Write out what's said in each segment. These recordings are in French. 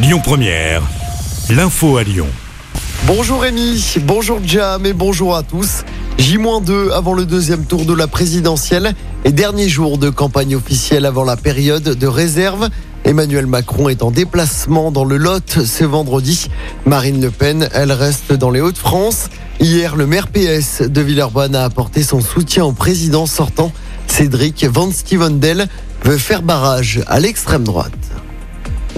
Lyon Première, l'info à Lyon. Bonjour Rémi, bonjour Jam et bonjour à tous. J-2 avant le deuxième tour de la présidentielle et dernier jour de campagne officielle avant la période de réserve. Emmanuel Macron est en déplacement dans le Lot ce vendredi. Marine Le Pen, elle reste dans les Hauts-de-France. Hier, le maire PS de Villeurbanne a apporté son soutien au président sortant. Cédric Van Stevendel veut faire barrage à l'extrême droite.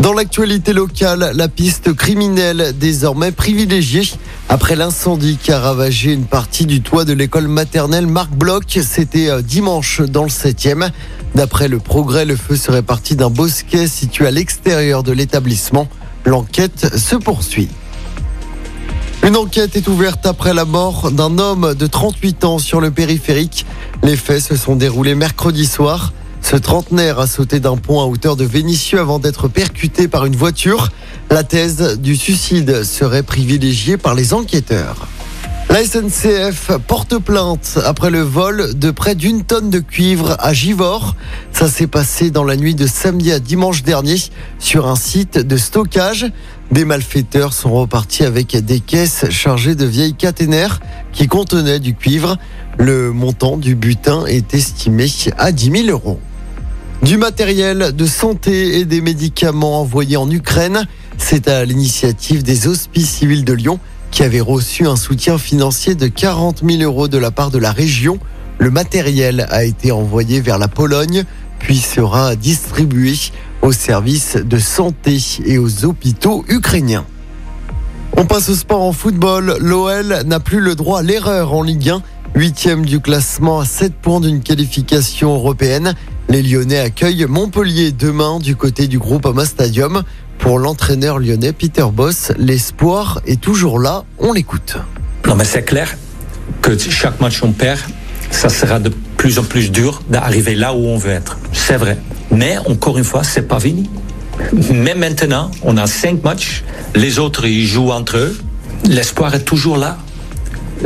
Dans l'actualité locale, la piste criminelle désormais privilégiée après l'incendie qui a ravagé une partie du toit de l'école maternelle Marc Bloch. C'était euh, dimanche dans le 7e. D'après le progrès, le feu serait parti d'un bosquet situé à l'extérieur de l'établissement. L'enquête se poursuit. Une enquête est ouverte après la mort d'un homme de 38 ans sur le périphérique. Les faits se sont déroulés mercredi soir. Ce trentenaire a sauté d'un pont à hauteur de Vénissieux avant d'être percuté par une voiture. La thèse du suicide serait privilégiée par les enquêteurs. La SNCF porte plainte après le vol de près d'une tonne de cuivre à Givors. Ça s'est passé dans la nuit de samedi à dimanche dernier sur un site de stockage. Des malfaiteurs sont repartis avec des caisses chargées de vieilles caténaires qui contenaient du cuivre. Le montant du butin est estimé à 10 000 euros. Du matériel de santé et des médicaments envoyés en Ukraine. C'est à l'initiative des Hospices civils de Lyon qui avaient reçu un soutien financier de 40 000 euros de la part de la région. Le matériel a été envoyé vers la Pologne, puis sera distribué aux services de santé et aux hôpitaux ukrainiens. On passe au sport en football. L'OL n'a plus le droit à l'erreur en Ligue 1. Huitième du classement à 7 points d'une qualification européenne. Les Lyonnais accueillent Montpellier demain du côté du groupe Ama Stadium. Pour l'entraîneur lyonnais Peter Boss, l'espoir est toujours là. On l'écoute. Non, mais c'est clair que chaque match on perd, ça sera de plus en plus dur d'arriver là où on veut être. C'est vrai. Mais encore une fois, c'est pas fini. Mais maintenant, on a cinq matchs. Les autres, ils jouent entre eux. L'espoir est toujours là.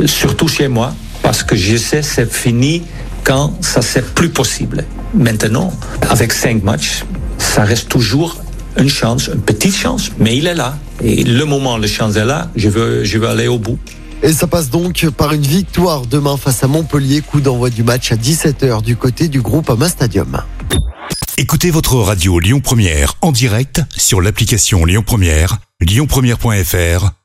Surtout chez moi. Parce que je sais, c'est fini quand ça c'est plus possible. Maintenant, avec cinq matchs, ça reste toujours une chance, une petite chance, mais il est là. Et le moment, le chance est là, je veux, je veux aller au bout. Et ça passe donc par une victoire demain face à Montpellier, coup d'envoi du match à 17h du côté du groupe Ama Stadium. Écoutez votre radio Lyon Première en direct sur l'application Lyon Première, lyonpremière.fr